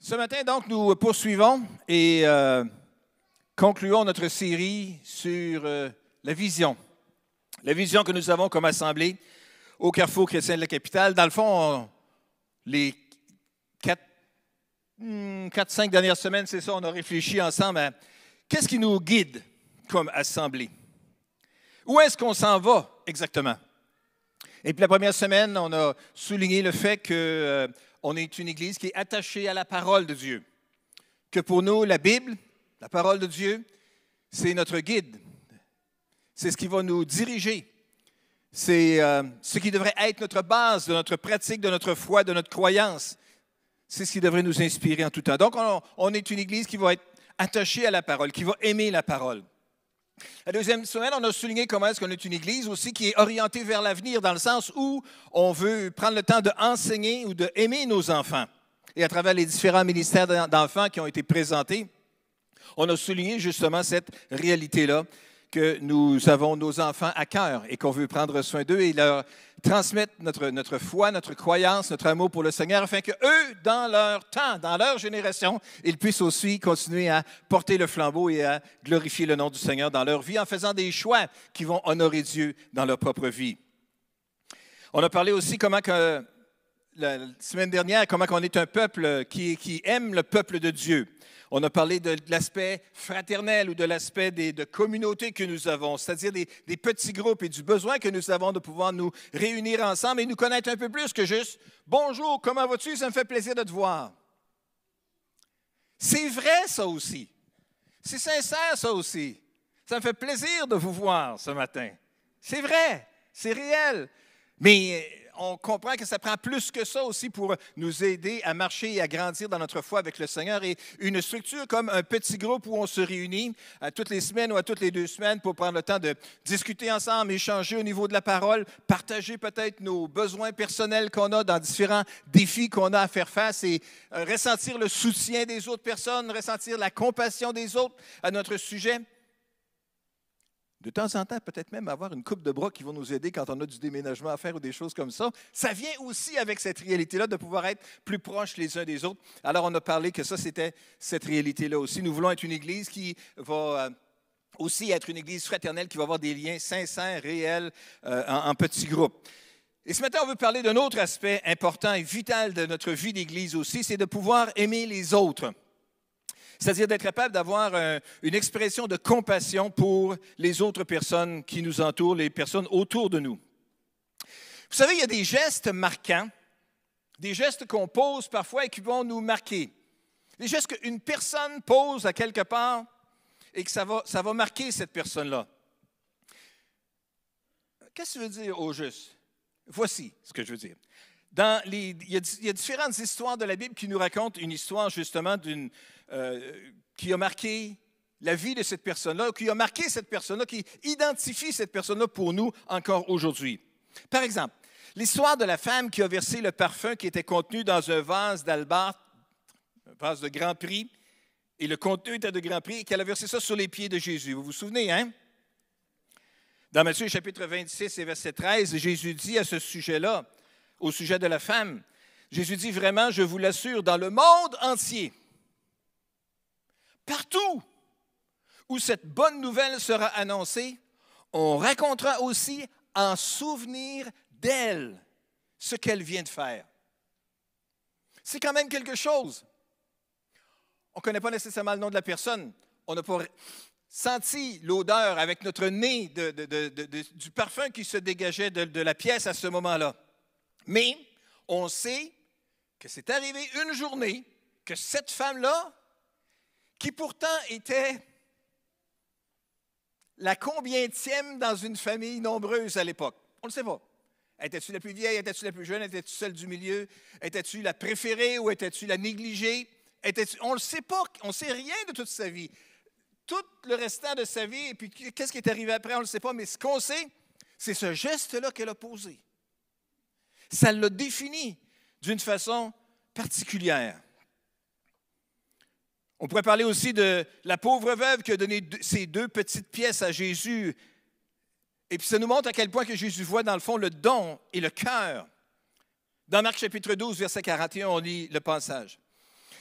Ce matin, donc, nous poursuivons et euh, concluons notre série sur euh, la vision. La vision que nous avons comme assemblée au Carrefour chrétien de la capitale. Dans le fond, les quatre, hmm, quatre, cinq dernières semaines, c'est ça, on a réfléchi ensemble à qu'est-ce qui nous guide comme assemblée? Où est-ce qu'on s'en va exactement? Et puis la première semaine, on a souligné le fait que euh, on est une Église qui est attachée à la parole de Dieu. Que pour nous, la Bible, la parole de Dieu, c'est notre guide. C'est ce qui va nous diriger. C'est euh, ce qui devrait être notre base de notre pratique, de notre foi, de notre croyance. C'est ce qui devrait nous inspirer en tout temps. Donc, on, on est une Église qui va être attachée à la parole, qui va aimer la parole. La deuxième semaine, on a souligné comment est-ce qu'on est une Église aussi qui est orientée vers l'avenir, dans le sens où on veut prendre le temps d'enseigner ou d'aimer nos enfants. Et à travers les différents ministères d'enfants qui ont été présentés, on a souligné justement cette réalité-là que nous avons nos enfants à cœur et qu'on veut prendre soin d'eux et leur transmettre notre, notre foi, notre croyance, notre amour pour le Seigneur, afin que eux, dans leur temps, dans leur génération, ils puissent aussi continuer à porter le flambeau et à glorifier le nom du Seigneur dans leur vie en faisant des choix qui vont honorer Dieu dans leur propre vie. On a parlé aussi comment que la semaine dernière, comment on est un peuple qui, aime le peuple de Dieu. On a parlé de, l'aspect fraternel ou de l'aspect de communauté que nous avons, c'est-à-dire des, des, petits groupes et du besoin que nous avons de pouvoir nous réunir ensemble et nous connaître un peu plus que juste Bonjour, comment vas-tu? Ça me fait plaisir de te voir. C'est vrai, ça aussi. C'est sincère, ça aussi. Ça me fait plaisir de vous voir ce matin. C'est vrai, c'est réel. Mais on comprend que ça prend plus que ça aussi pour nous aider à marcher et à grandir dans notre foi avec le Seigneur. Et une structure comme un petit groupe où on se réunit à toutes les semaines ou à toutes les deux semaines pour prendre le temps de discuter ensemble, échanger au niveau de la parole, partager peut-être nos besoins personnels qu'on a dans différents défis qu'on a à faire face et euh, ressentir le soutien des autres personnes, ressentir la compassion des autres à notre sujet. De temps en temps, peut-être même avoir une coupe de bras qui va nous aider quand on a du déménagement à faire ou des choses comme ça. Ça vient aussi avec cette réalité-là de pouvoir être plus proches les uns des autres. Alors, on a parlé que ça, c'était cette réalité-là aussi. Nous voulons être une Église qui va euh, aussi être une Église fraternelle, qui va avoir des liens sincères, réels, euh, en, en petits groupes. Et ce matin, on veut parler d'un autre aspect important et vital de notre vie d'Église aussi, c'est de pouvoir aimer les autres. C'est-à-dire d'être capable d'avoir une expression de compassion pour les autres personnes qui nous entourent, les personnes autour de nous. Vous savez, il y a des gestes marquants, des gestes qu'on pose parfois et qui vont nous marquer. Des gestes qu'une personne pose à quelque part et que ça va, ça va marquer cette personne-là. Qu'est-ce que ça veut dire au juste? Voici ce que je veux dire. Dans les, il, y a, il, y a, différentes histoires de la Bible qui nous racontent une histoire justement d'une, euh, qui a marqué la vie de cette personne-là, qui a marqué cette personne-là, qui identifie cette personne-là pour nous encore aujourd'hui. Par exemple, l'histoire de la femme qui a versé le parfum qui était contenu dans un vase d'albâtre, un vase de grand prix, et le contenu était de grand prix, et qu'elle a versé ça sur les pieds de Jésus. Vous vous souvenez, hein? Dans Matthieu chapitre 26 et verset 13, Jésus dit à ce sujet-là, au sujet de la femme, Jésus dit vraiment, je vous l'assure, dans le monde entier, partout où cette bonne nouvelle sera annoncée, on racontera aussi en souvenir d'elle ce qu'elle vient de faire. C'est quand même quelque chose. On ne connaît pas nécessairement le nom de la personne. On n'a pas senti l'odeur avec notre nez du parfum qui se dégageait de la pièce à ce moment-là. Mais on sait que c'est arrivé une journée que cette femme-là, qui pourtant était la combientième dans une famille nombreuse à l'époque, on ne sait pas. Étais-tu la plus vieille? Étais-tu la plus jeune? Étais-tu celle du milieu? Étais-tu la préférée ou étais-tu la négligée? on ne sait pas. On ne sait rien de toute sa vie. Tout le restant de sa vie, et puis qu'est-ce qui est arrivé après, on ne le sait pas. Mais ce qu'on sait, c'est ce geste-là qu'elle a posé. Ça l'a défini d'une façon particulière. On pourrait parler aussi de la pauvre veuve qui a donné ces deux petites pièces à Jésus. Et puis ça nous montre à quel point que Jésus voit dans le fond le don et le cœur. Dans Marc chapitre 12, verset 41, on lit le passage.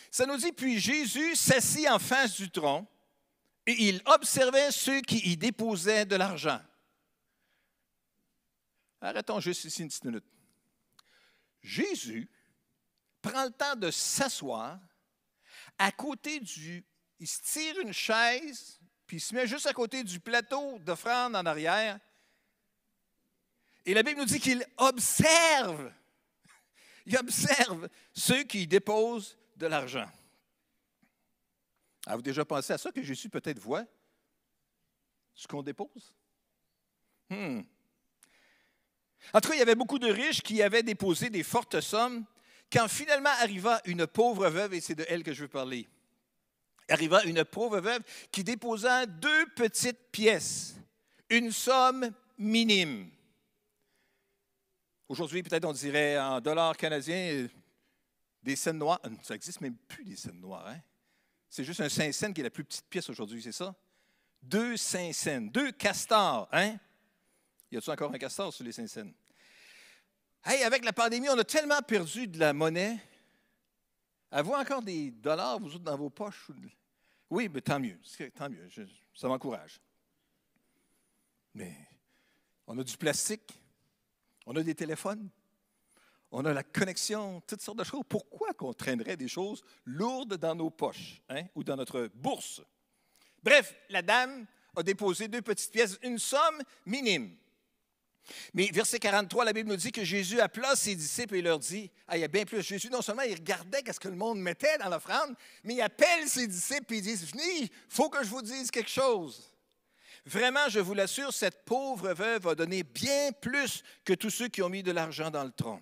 Ça nous dit, puis Jésus s'assit en face du tronc et il observait ceux qui y déposaient de l'argent. Arrêtons juste ici une petite minute. Jésus prend le temps de s'asseoir à côté du... Il se tire une chaise, puis il se met juste à côté du plateau d'offrande en arrière. Et la Bible nous dit qu'il observe. Il observe ceux qui déposent de l'argent. Avez-vous déjà pensé à ça, que Jésus peut-être voit ce qu'on dépose? Hmm. En tout cas, il y avait beaucoup de riches qui avaient déposé des fortes sommes. Quand finalement arriva une pauvre veuve, et c'est de elle que je veux parler, arriva une pauvre veuve qui déposa deux petites pièces, une somme minime. Aujourd'hui, peut-être on dirait en dollars canadiens des scènes noires. Ça n'existe même plus des scènes noires. Hein? C'est juste un saint cents qui est la plus petite pièce aujourd'hui, c'est ça? Deux saint cents, deux castors. Hein? Y a-t-il encore un castor sur les saint cents? Hey, avec la pandémie, on a tellement perdu de la monnaie. Avez-vous encore des dollars, vous autres, dans vos poches? Oui, mais tant mieux. Tant mieux. ça m'encourage. Mais on a du plastique, on a des téléphones, on a la connexion, toutes sortes de choses. Pourquoi qu'on traînerait des choses lourdes dans nos poches hein, ou dans notre bourse? Bref, la dame a déposé deux petites pièces, une somme minime. Mais verset 43, la Bible nous dit que Jésus appela ses disciples et leur dit, ah, il y a bien plus. Jésus, non seulement il regardait ce que le monde mettait dans l'offrande, mais il appelle ses disciples et il dit, venez, il faut que je vous dise quelque chose. Vraiment, je vous l'assure, cette pauvre veuve a donné bien plus que tous ceux qui ont mis de l'argent dans le tronc.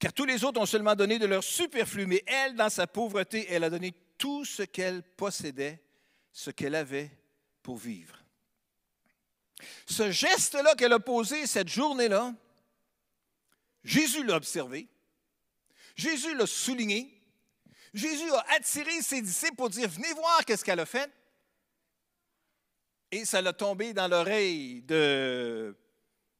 Car tous les autres ont seulement donné de leur superflu, mais elle, dans sa pauvreté, elle a donné tout ce qu'elle possédait, ce qu'elle avait pour vivre. Ce geste-là qu'elle a posé cette journée-là, Jésus l'a observé, Jésus l'a souligné, Jésus a attiré ses disciples pour dire Venez voir qu'est-ce qu'elle a fait. Et ça l'a tombé dans l'oreille de,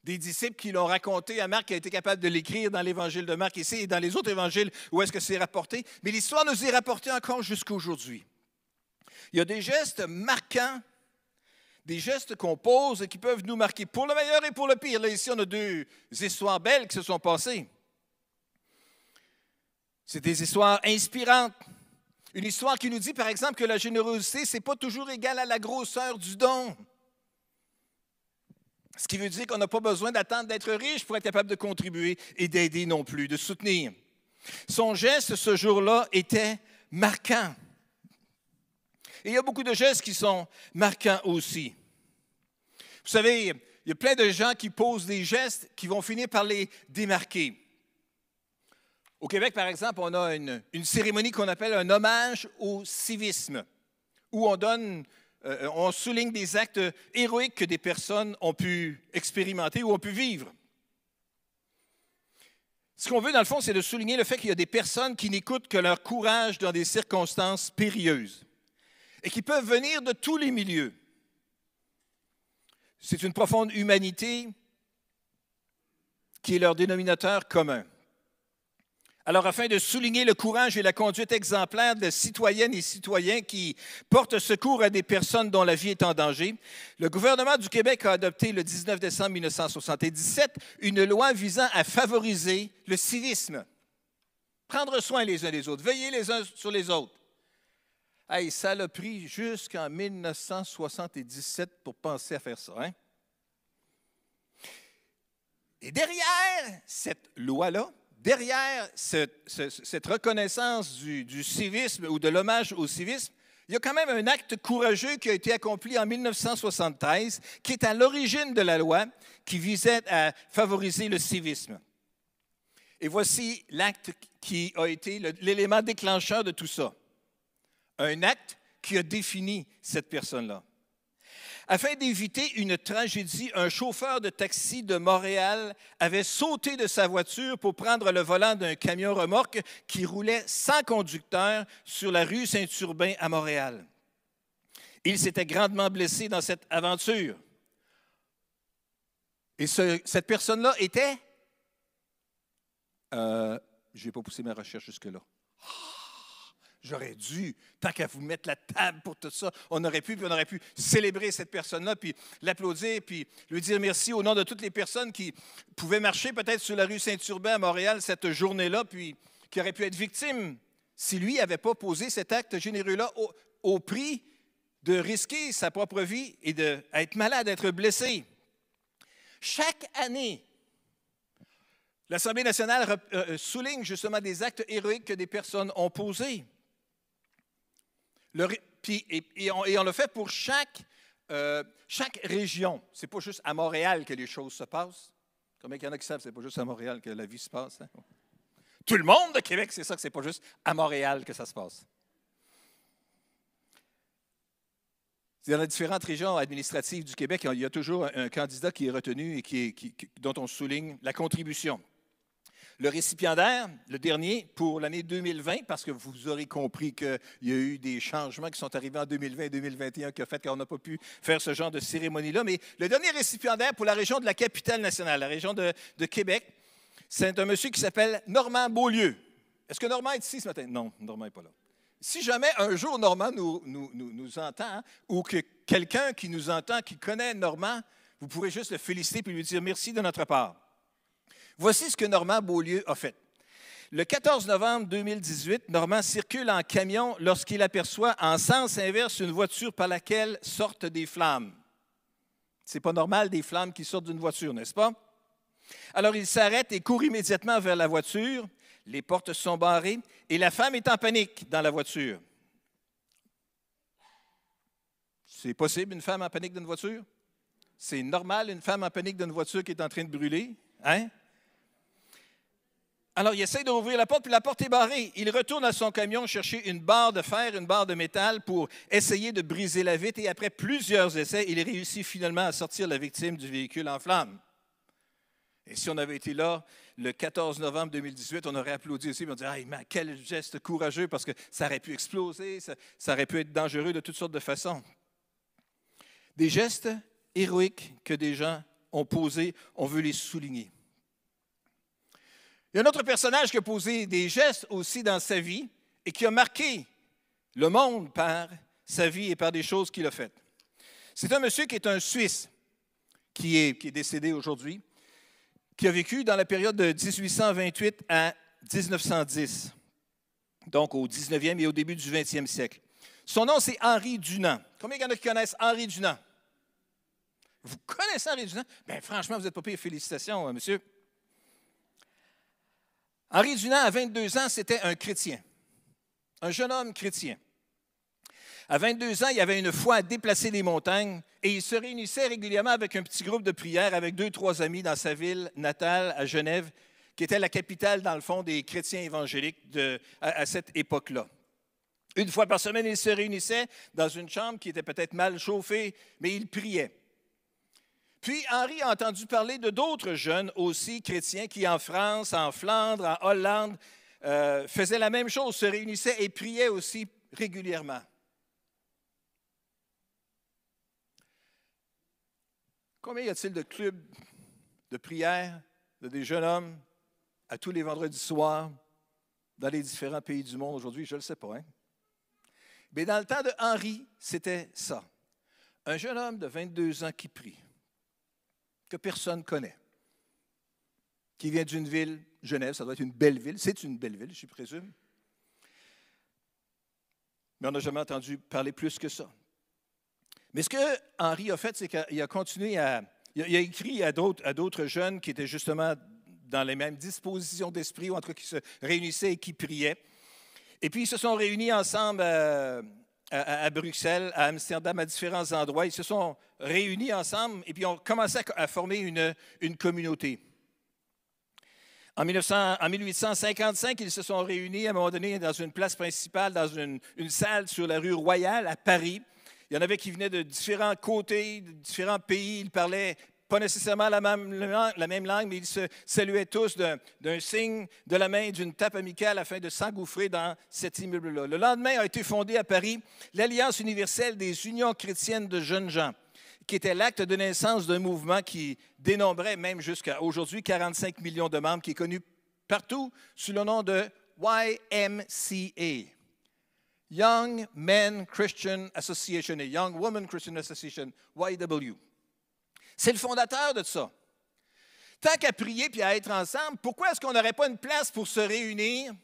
des disciples qui l'ont raconté à Marc, qui a été capable de l'écrire dans l'évangile de Marc ici et dans les autres évangiles où est-ce que c'est rapporté. Mais l'histoire nous est rapportée encore jusqu'à aujourd'hui. Il y a des gestes marquants des gestes qu'on pose et qui peuvent nous marquer pour le meilleur et pour le pire. Ici, on a deux histoires belles qui se sont passées. C'est des histoires inspirantes. Une histoire qui nous dit, par exemple, que la générosité, ce n'est pas toujours égal à la grosseur du don. Ce qui veut dire qu'on n'a pas besoin d'attendre d'être riche pour être capable de contribuer et d'aider non plus, de soutenir. Son geste ce jour-là était marquant. Et il y a beaucoup de gestes qui sont marquants aussi. Vous savez, il y a plein de gens qui posent des gestes qui vont finir par les démarquer. Au Québec, par exemple, on a une, cérémonie qu'on appelle un hommage au civisme, où on euh, on souligne des actes héroïques que des personnes ont pu expérimenter ou ont pu vivre. Ce qu'on veut, dans le fond, c'est de souligner le fait qu'il y a des personnes qui n'écoutent que leur courage dans des circonstances périlleuses et qui peuvent venir de tous les milieux. C'est une profonde humanité qui est leur dénominateur commun. Alors, afin de souligner le courage et la conduite exemplaire de citoyennes et citoyens qui portent secours à des personnes dont la vie est en danger, le gouvernement du Québec a adopté le 19 décembre 1977 une loi visant à favoriser le civisme. Prendre soin les uns des autres, veiller les uns sur les autres. Ça l'a pris jusqu'en 1977 pour penser à faire ça. Hein? Et derrière cette loi-là, derrière cette, reconnaissance du, du, civisme ou de l'hommage au civisme, il y a quand même un acte courageux qui a été accompli en 1973, qui est à l'origine de la loi, qui visait à favoriser le civisme. Et voici l'acte qui a été l'élément déclencheur de tout ça un acte qui a défini cette personne-là. Afin d'éviter une tragédie, un chauffeur de taxi de Montréal avait sauté de sa voiture pour prendre le volant d'un camion remorque qui roulait sans conducteur sur la rue Saint-Urbain à Montréal. Il s'était grandement blessé dans cette aventure. Et cette personne-là était... Euh, je n'ai pas poussé ma recherche jusque-là. J'aurais dû, tant qu'à vous mettre la table pour tout ça, on aurait pu, puis on aurait pu célébrer cette personne-là, puis l'applaudir, puis lui dire merci au nom de toutes les personnes qui pouvaient marcher peut-être sur la rue Saint-Urbain à Montréal cette journée-là, puis qui auraient pu être victimes si lui n'avait pas posé cet acte généreux-là au, prix de risquer sa propre vie et d'être malade, d'être blessé. Chaque année, l'Assemblée nationale euh, euh, souligne justement des actes héroïques que des personnes ont posés. Et, on, le fait pour chaque, euh, chaque région. Ce n'est pas juste à Montréal que les choses se passent. Combien il y en a qui savent que ce n'est pas juste à Montréal que la vie se passe? Hein? Tout le monde de Québec, c'est ça que ce n'est pas juste à Montréal que ça se passe. Dans les différentes régions administratives du Québec, il y a toujours un candidat qui est retenu et qui dont on souligne la contribution. Le récipiendaire, le dernier, pour l'année 2020, parce que vous aurez compris qu'il y a eu des changements qui sont arrivés en 2020 et 2021 qui ont fait qu'on n'a pas pu faire ce genre de cérémonie-là. Mais le dernier récipiendaire pour la région de la capitale nationale, la région de, Québec, c'est un monsieur qui s'appelle Normand Beaulieu. Est-ce que Normand est ici ce matin? Non, Normand n'est pas là. Si jamais un jour Normand nous, entend, ou que quelqu'un qui nous entend, qui connaît Normand, vous pourrez juste le féliciter et lui dire merci de notre part. Voici ce que Normand Beaulieu a fait. Le 14 novembre 2018, Normand circule en camion lorsqu'il aperçoit en sens inverse une voiture par laquelle sortent des flammes. C'est pas normal des flammes qui sortent d'une voiture, n'est-ce pas? Alors il s'arrête et court immédiatement vers la voiture. Les portes sont barrées et la femme est en panique dans la voiture. C'est possible une femme en panique dans une voiture? C'est normal une femme en panique dans une voiture qui est en train de brûler? Hein? Alors, il essaie d'ouvrir la porte, puis la porte est barrée. Il retourne à son camion chercher une barre de fer, une barre de métal pour essayer de briser la vitre. Et après plusieurs essais, il réussit finalement à sortir la victime du véhicule en flammes. Et si on avait été là le 14 novembre 2018, on aurait applaudi aussi, on dirait ah, quel geste courageux, parce que ça aurait pu exploser, ça aurait pu être dangereux de toutes sortes de façons. Des gestes héroïques que des gens ont posés, on veut les souligner. Il y a un autre personnage qui a posé des gestes aussi dans sa vie et qui a marqué le monde par sa vie et par des choses qu'il a faites. C'est un monsieur qui est un Suisse, qui est, décédé aujourd'hui, qui a vécu dans la période de 1828 à 1910, donc au 19e et au début du 20e siècle. Son nom, c'est Henri Dunant. Combien il y en a qui connaissent Henri Dunant? Vous connaissez Henri Dunant? Bien, franchement, vous n'êtes pas pire. Félicitations, euh, monsieur. Henri Dunant, à 22 ans, c'était un chrétien, un jeune homme chrétien. À 22 ans, il avait une foi à déplacer les montagnes et il se réunissait régulièrement avec un petit groupe de prière avec deux, trois amis dans sa ville natale, à Genève, qui était la capitale, dans le fond, des chrétiens évangéliques à, cette époque-là. Une fois par semaine, il se réunissait dans une chambre qui était peut-être mal chauffée, mais il priait. Puis Henri a entendu parler de d'autres jeunes aussi chrétiens qui, en France, en Flandre, en Hollande, euh, faisaient la même chose, se réunissaient et priaient aussi régulièrement. Combien y a-t-il de clubs de prière de des jeunes hommes à tous les vendredis soirs dans les différents pays du monde? Aujourd'hui? Je ne le sais pas. Hein? Mais dans le temps de Henri, c'était ça. Un jeune homme de 22 ans qui prie que personne connaît, qui vient d'une ville, Genève, ça doit être une belle ville, c'est une belle ville, je présume. Mais on n'a jamais entendu parler plus que ça. Mais ce que Henri a fait, c'est qu'il a continué à. Il a écrit à d'autres jeunes qui étaient justement dans les mêmes dispositions d'esprit, ou en tout cas qui se réunissaient et qui priaient. Et puis ils se sont réunis ensemble euh, à, Bruxelles, à Amsterdam, à différents endroits. Ils se sont réunis ensemble et puis ont commencé à, former une, communauté. En, 1900, en, 1855, ils se sont réunis à un moment donné dans une place principale, dans une, salle sur la rue Royale à Paris. Il y en avait qui venaient de différents côtés, de différents pays. Ils parlaient pas nécessairement la même, la même langue, mais ils se saluaient tous d'un signe de la main, d'une tape amicale afin de s'engouffrer dans cet immeuble-là. Le lendemain a été fondée à Paris l'Alliance universelle des unions chrétiennes de jeunes gens, qui était l'acte de naissance d'un mouvement qui dénombrait même jusqu'à aujourd'hui 45 millions de membres, qui est connu partout sous le nom de YMCA. Young Men Christian Association et Young Women Christian Association, YW. C'est le fondateur de ça. Tant qu'à prier puis à être ensemble, pourquoi est-ce qu'on n'aurait pas une place pour se réunir,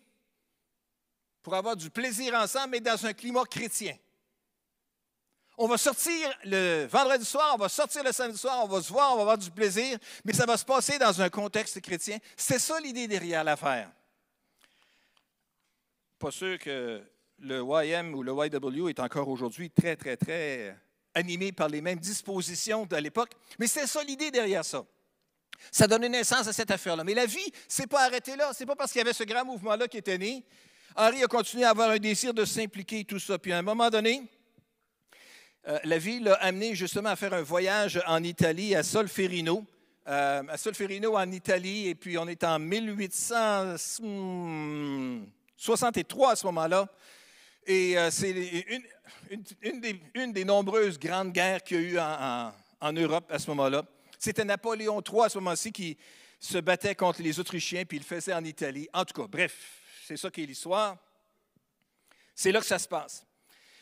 pour avoir du plaisir ensemble, mais dans un climat chrétien? On va sortir le vendredi soir, on va sortir le samedi soir, on va se voir, on va avoir du plaisir, mais ça va se passer dans un contexte chrétien. C'est ça l'idée derrière l'affaire. Pas sûr que le YM ou le YW est encore aujourd'hui très, très, très animé par les mêmes dispositions de l'époque, mais c'est ça l'idée derrière ça. Ça donne naissance à cette affaire-là. Mais la vie, c'est pas arrêté là. C'est pas parce qu'il y avait ce grand mouvement-là qui était né. Henri a continué à avoir un désir de s'impliquer tout ça. Puis à un moment donné, euh, la vie l'a amené justement à faire un voyage en Italie, à Solferino. Euh, à Solferino, en Italie, et puis on est en 1863 à ce moment-là. Et euh, c'est une, des, nombreuses grandes guerres qu'il y a eu en, Europe à ce moment-là. C'était Napoléon III à ce moment-ci qui se battait contre les Autrichiens, puis il le faisait en Italie. En tout cas, bref, c'est ça qui est l'histoire. C'est là que ça se passe.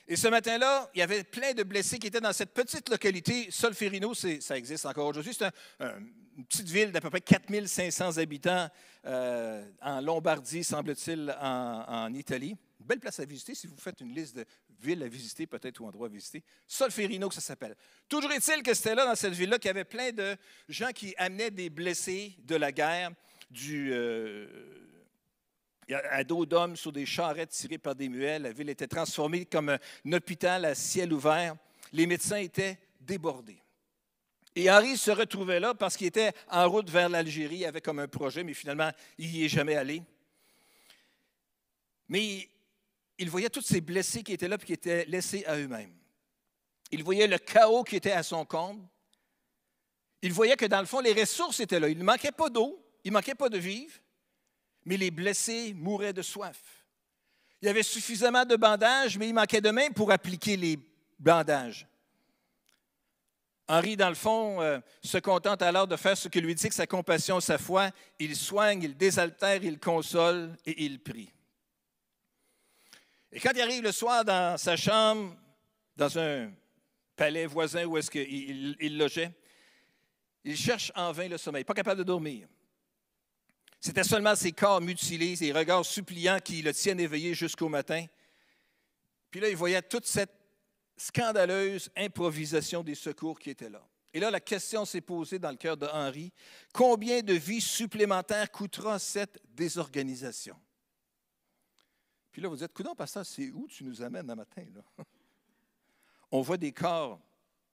Et ce matin-là, il y avait plein de blessés qui étaient dans cette petite localité. Solferino, ça existe encore aujourd'hui. C'est une petite ville d'à peu près 4500 habitants euh, en Lombardie, semble-t-il, en, Italie. Belle place à visiter si vous faites une liste de villes à visiter, peut-être, ou endroits à visiter. Solferino, que ça s'appelle. Toujours est-il que c'était là, dans cette ville-là, qu'il y avait plein de gens qui amenaient des blessés de la guerre, du, euh, à dos d'hommes sur des charrettes tirées par des muelles. La ville était transformée comme un hôpital à ciel ouvert. Les médecins étaient débordés. Et Henri se retrouvait là parce qu'il était en route vers l'Algérie avec comme un projet, mais finalement, il n'y est jamais allé. Mais il voyait tous ces blessés qui étaient là et qui étaient laissés à eux-mêmes. Il voyait le chaos qui était à son comble. Il voyait que dans le fond, les ressources étaient là. Il ne manquait pas d'eau, il ne manquait pas de vivre, mais les blessés mouraient de soif. Il y avait suffisamment de bandages, mais il manquait de main pour appliquer les bandages. Henri, dans le fond, euh, se contente alors de faire ce que lui dit que sa compassion, sa foi. Il soigne, il désaltère, il console et il prie. Et quand il arrive le soir dans sa chambre, dans un palais voisin où est-ce qu'il il logeait, il cherche en vain le sommeil, pas capable de dormir. C'était seulement ses corps mutilés, ses regards suppliants qui le tiennent éveillé jusqu'au matin. Puis là, il voyait toute cette scandaleuse improvisation des secours qui étaient là. Et là, la question s'est posée dans le cœur de Henri combien de vies supplémentaires coûtera cette désorganisation? Puis là, vous dites Coudon, pasteur, c'est où tu nous amènes un matin là? On voit des corps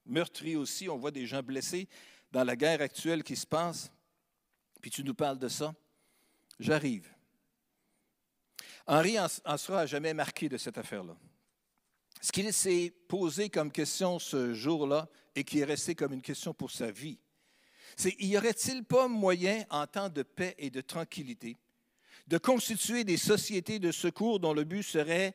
meurtris aussi, on voit des gens blessés dans la guerre actuelle qui se passe. Puis tu nous parles de ça j'arrive. Henri en, sera jamais marqué de cette affaire-là. Ce qu'il s'est posé comme question ce jour-là et qui est resté comme une question pour sa vie, c'est y aurait-il pas moyen, en temps de paix et de tranquillité, de constituer des sociétés de secours dont le but serait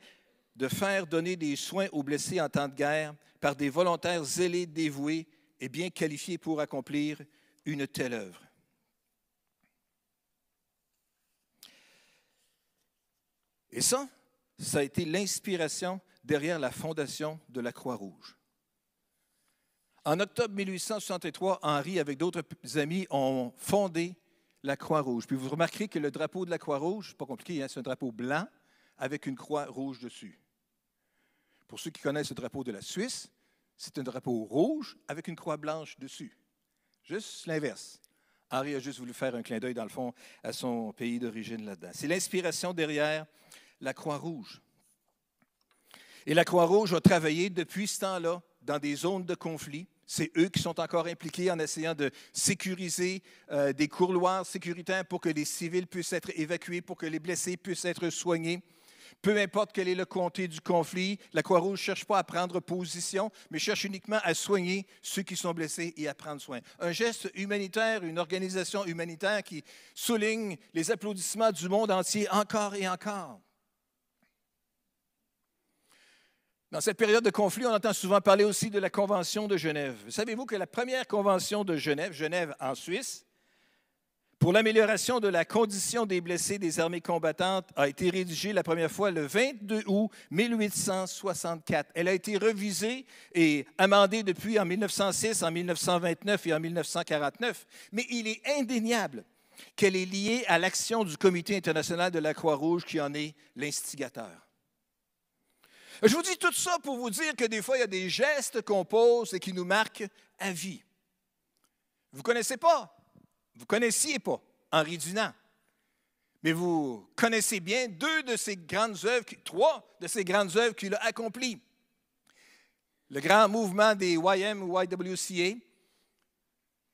de faire donner des soins aux blessés en temps de guerre par des volontaires zélés, dévoués et bien qualifiés pour accomplir une telle œuvre. Et ça, ça a été l'inspiration derrière la fondation de la Croix-Rouge. En octobre 1863, Henri, avec d'autres amis, ont fondé la Croix-Rouge. Puis vous remarquerez que le drapeau de la Croix-Rouge, pas compliqué, hein, c'est un drapeau blanc avec une croix rouge dessus. Pour ceux qui connaissent le drapeau de la Suisse, c'est un drapeau rouge avec une croix blanche dessus. Juste l'inverse. Henri a juste voulu faire un clin d'œil, dans le fond, à son pays d'origine là-dedans. C'est l'inspiration derrière la Croix-Rouge. Et la Croix-Rouge a travaillé depuis ce temps-là dans des zones de conflit. C'est eux qui sont encore impliqués en essayant de sécuriser euh, des couloirs sécuritaires pour que les civils puissent être évacués, pour que les blessés puissent être soignés. Peu importe quel est le comté du conflit, la Croix-Rouge ne cherche pas à prendre position, mais cherche uniquement à soigner ceux qui sont blessés et à prendre soin. Un geste humanitaire, une organisation humanitaire qui souligne les applaudissements du monde entier encore et encore. Dans cette période de conflit, on entend souvent parler aussi de la Convention de Genève. Savez-vous que la première Convention de Genève, Genève en Suisse, pour l'amélioration de la condition des blessés des armées combattantes a été rédigée la première fois le 22 août 1864. Elle a été revisée et amendée depuis en 1906, en 1929 et en 1949, mais il est indéniable qu'elle est liée à l'action du Comité international de la Croix-Rouge qui en est l'instigateur. Je vous dis tout ça pour vous dire que des fois, il y a des gestes qu'on pose et qui nous marquent à vie. Vous ne connaissez pas? Vous connaissiez pas Henri Dunant, mais vous connaissez bien deux de ses grandes œuvres, trois de ses grandes œuvres qu'il a accomplies. Le grand mouvement des YM ou YWCA,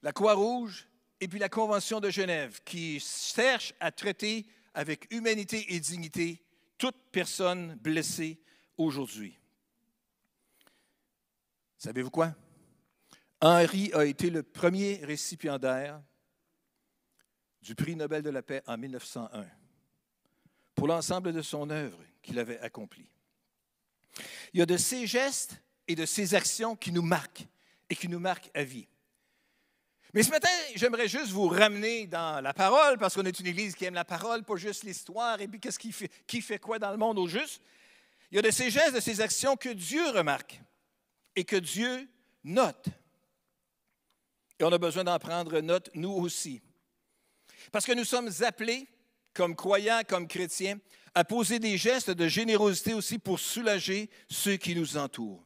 la Croix-Rouge et puis la Convention de Genève, qui cherche à traiter avec humanité et dignité toute personne blessée aujourd'hui. Savez-vous quoi? Henri a été le premier récipiendaire du prix Nobel de la paix en 1901 pour l'ensemble de son œuvre qu'il avait accomplie. Il y a de ces gestes et de ces actions qui nous marquent et qui nous marquent à vie. Mais ce matin, j'aimerais juste vous ramener dans la parole, parce qu'on est une église qui aime la parole, pas juste l'histoire, et puis qu'est-ce qui fait, qui fait quoi dans le monde au juste? Il y a de ces gestes, de ces actions que Dieu remarque et que Dieu note. Et on a besoin d'en prendre note, nous aussi. Parce que nous sommes appelés, comme croyants, comme chrétiens, à poser des gestes de générosité aussi pour soulager ceux qui nous entourent.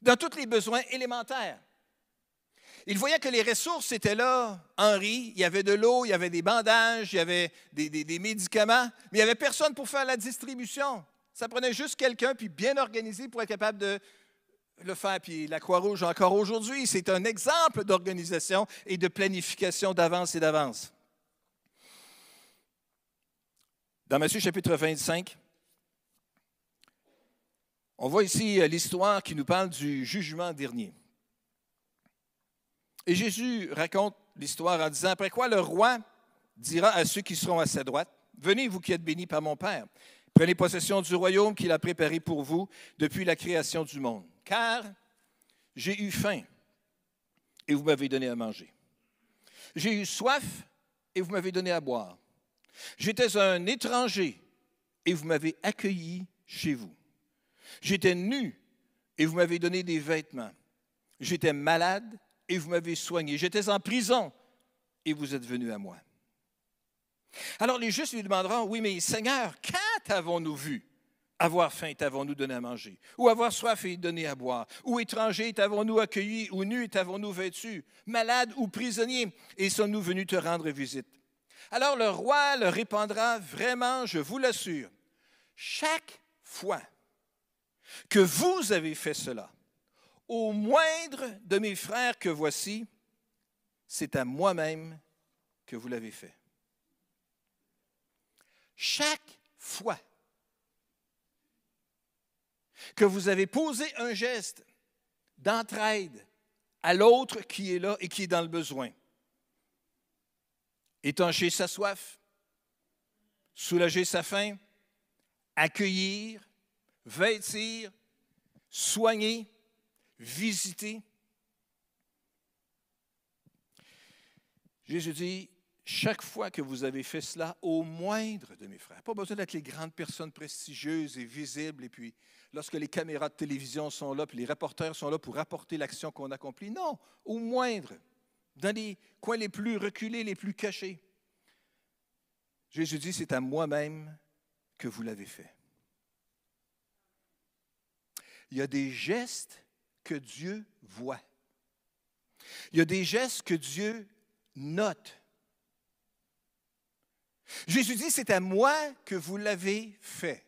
Dans tous les besoins élémentaires. Il voyait que les ressources étaient là. Henri, il y avait de l'eau, il y avait des bandages, il y avait des, médicaments, mais il n'y avait personne pour faire la distribution. Ça prenait juste quelqu'un, puis bien organisé pour être capable de le faire. Puis la Croix-Rouge, encore aujourd'hui, c'est un exemple d'organisation et de planification d'avance et d'avance. Dans Matthieu chapitre 25, on voit ici euh, l'histoire qui nous parle du jugement dernier. Et Jésus raconte l'histoire en disant, après quoi le roi dira à ceux qui seront à sa droite, Venez, vous qui êtes bénis par mon Père, prenez possession du royaume qu'il a préparé pour vous depuis la création du monde. Car j'ai eu faim et vous m'avez donné à manger. J'ai eu soif et vous m'avez donné à boire. J'étais un étranger et vous m'avez accueilli chez vous. J'étais nu et vous m'avez donné des vêtements. J'étais malade et vous m'avez soigné. J'étais en prison et vous êtes venu à moi. Alors les justes lui demanderont, oui, mais Seigneur, quand avons-nous vu? Avoir faim, t'avons-nous donné à manger, ou avoir soif et donné à boire, ou étranger, t'avons-nous accueilli, ou nu, t'avons-nous vêtu, malade ou prisonnier, et sommes-nous venus te rendre visite? Alors le roi leur répondra, vraiment, je vous l'assure, chaque fois que vous avez fait cela, au moindre de mes frères que voici, c'est à moi-même que vous l'avez fait. Chaque fois que vous avez posé un geste d'entraide à l'autre qui est là et qui est dans le besoin, étancher sa soif, soulager sa faim, accueillir, vêtir, soigner, visiter. Jésus dit, chaque fois que vous avez fait cela, au moindre de mes frères, pas besoin d'être les grandes personnes prestigieuses et visibles, et puis lorsque les caméras de télévision sont là, puis les rapporteurs sont là pour rapporter l'action qu'on accomplit, non, au moindre dans les coins les plus reculés, les plus cachés. Jésus dit, c'est à moi-même que vous l'avez fait. Il y a des gestes que Dieu voit. Il y a des gestes que Dieu note. Jésus dit, c'est à moi que vous l'avez fait.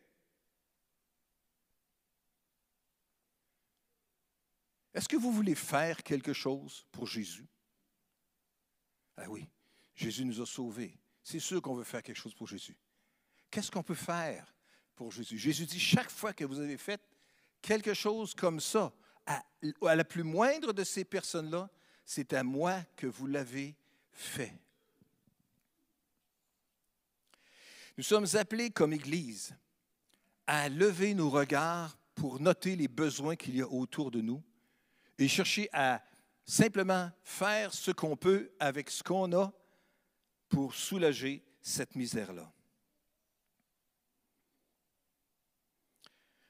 Est-ce que vous voulez faire quelque chose pour Jésus? Ah oui, Jésus nous a sauvés. C'est sûr qu'on veut faire quelque chose pour Jésus. Qu'est-ce qu'on peut faire pour Jésus? Jésus dit, chaque fois que vous avez fait quelque chose comme ça, à, la plus moindre de ces personnes-là, c'est à moi que vous l'avez fait. Nous sommes appelés comme Église à lever nos regards pour noter les besoins qu'il y a autour de nous et chercher à simplement faire ce qu'on peut avec ce qu'on a pour soulager cette misère-là.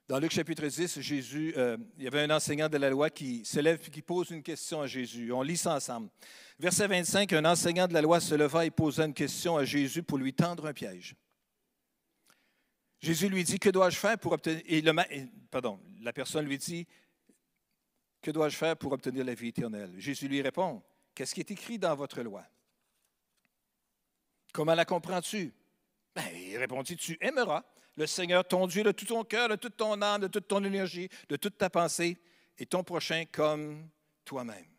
Dans Luc chapitre 10, Jésus, euh, il y avait un enseignant de la loi qui se lève et qui pose une question à Jésus. On lit ça ensemble. Verset 25, un enseignant de la loi se leva et posa une question à Jésus pour lui tendre un piège. Jésus lui dit, que dois-je faire pour obtenir... Et le, la personne lui dit, que dois-je faire pour obtenir la vie éternelle? Jésus lui répond, qu'est-ce qui est écrit dans votre loi? Comment la comprends-tu? Ben, il répondit, tu aimeras le Seigneur ton Dieu de tout ton cœur, de toute ton âme, de toute ton énergie, de toute ta pensée, et ton prochain comme toi-même.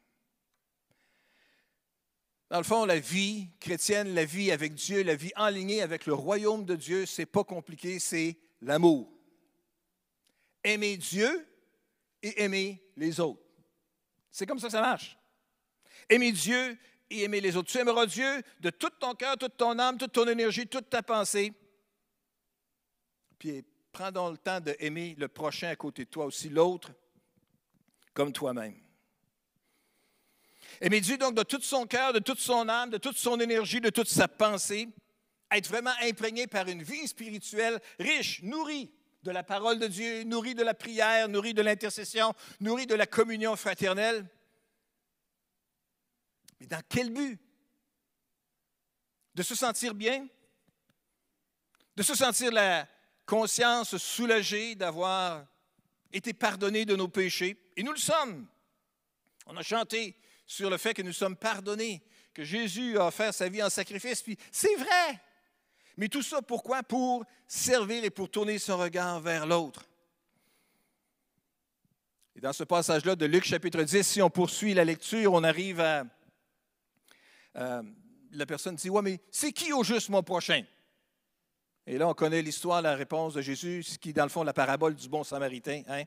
Dans le fond, la vie chrétienne, la vie avec Dieu, la vie enlignée avec le royaume de Dieu, c'est pas compliqué, c'est l'amour. Aimer Dieu et aimer les autres. C'est comme ça que ça marche. Aimer Dieu et aimer les autres. Tu aimeras Dieu de tout ton cœur, toute ton âme, toute ton énergie, toute ta pensée. Puis prends donc le temps d'aimer le prochain à côté de toi, aussi l'autre, comme toi-même. Aimer Dieu donc de tout son cœur, de toute son âme, de toute son énergie, de toute sa pensée, être vraiment imprégné par une vie spirituelle riche, nourrie de la parole de Dieu, nourrie de la prière, nourrie de l'intercession, nourrie de la communion fraternelle. Mais dans quel but? De se sentir bien? De se sentir la conscience soulagée d'avoir été pardonné de nos péchés? Et nous le sommes. On a chanté sur le fait que nous sommes pardonnés, que Jésus a offert sa vie en sacrifice, puis c'est vrai. Mais tout ça, pourquoi? Pour servir et pour tourner son regard vers l'autre. Et dans ce passage-là de Luc chapitre 10, si on poursuit la lecture, on arrive à la personne dit, ouais, mais c'est qui au juste mon prochain? Et là, on connaît l'histoire, la réponse de Jésus, qui, dans le fond, la parabole du bon samaritain. Hein?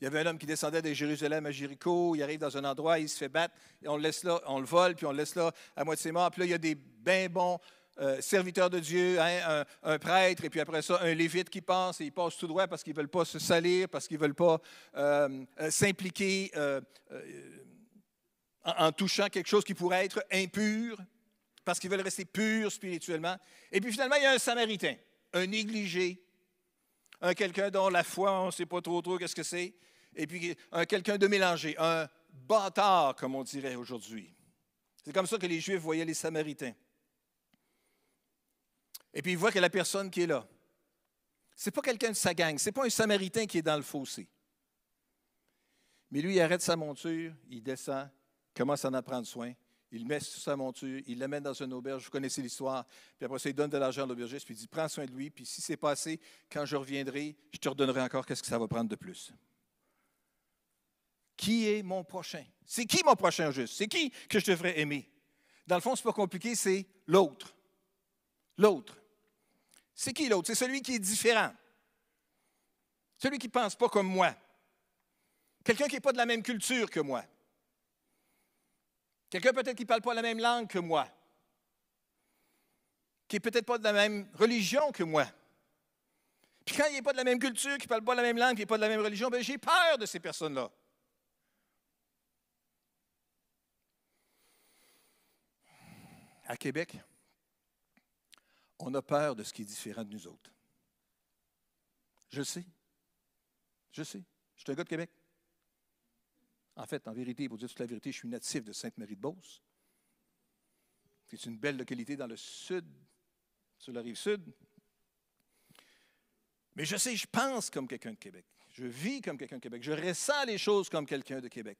Il y avait un homme qui descendait de Jérusalem à Jéricho, il arrive dans un endroit, il se fait battre, et on le laisse là, on le vole, puis on le laisse là à moitié mort. Puis là, il y a des bien bons euh, serviteurs de Dieu, hein, un, prêtre, et puis après ça, un lévite qui passe, et ils passent tout droit parce qu'ils ne veulent pas se salir, parce qu'ils ne veulent pas euh, s'impliquer en, touchant quelque chose qui pourrait être impur, parce qu'ils veulent rester purs spirituellement. Et puis finalement, il y a un Samaritain, un négligé, un quelqu'un dont la foi, on ne sait pas trop trop qu'est-ce que c'est, et puis un quelqu'un de mélangé, un bâtard, comme on dirait aujourd'hui. C'est comme ça que les Juifs voyaient les Samaritains. Et puis ils voient que la personne qui est là, ce n'est pas quelqu'un de sa gang, ce n'est pas un Samaritain qui est dans le fossé. Mais lui, il arrête sa monture, il descend, commence à en prendre soin. Il met sur sa monture, il l'amène dans une auberge. Vous connaissez l'histoire. Puis après ça, il donne de l'argent à l'aubergiste, puis il dit Prends soin de lui, puis si c'est pas assez, quand je reviendrai, je te redonnerai encore qu'est-ce que ça va prendre de plus? Qui est mon prochain? C'est qui mon prochain juste? C'est qui que je devrais aimer? Dans le fond, ce n'est pas compliqué, c'est l'autre. L'autre. C'est qui l'autre? C'est celui qui est différent. Celui qui ne pense pas comme moi. Quelqu'un qui n'est pas de la même culture que moi. Quelqu'un peut-être qui ne parle pas la même langue que moi, qui n'est peut-être pas de la même religion que moi. Puis quand il n'est pas de la même culture, qui ne parle pas la même langue, qui n'est pas de la même religion, ben j'ai peur de ces personnes-là. À Québec, on a peur de ce qui est différent de nous autres. Je sais. Je sais. Je suis un gars de Québec. En fait, en vérité, pour dire toute la vérité, je suis natif de Sainte-Marie-de-Beauce. C'est une belle localité dans le sud, sur la rive sud. Mais je sais, je pense comme quelqu'un de Québec. Je vis comme quelqu'un de Québec. Je ressens les choses comme quelqu'un de Québec.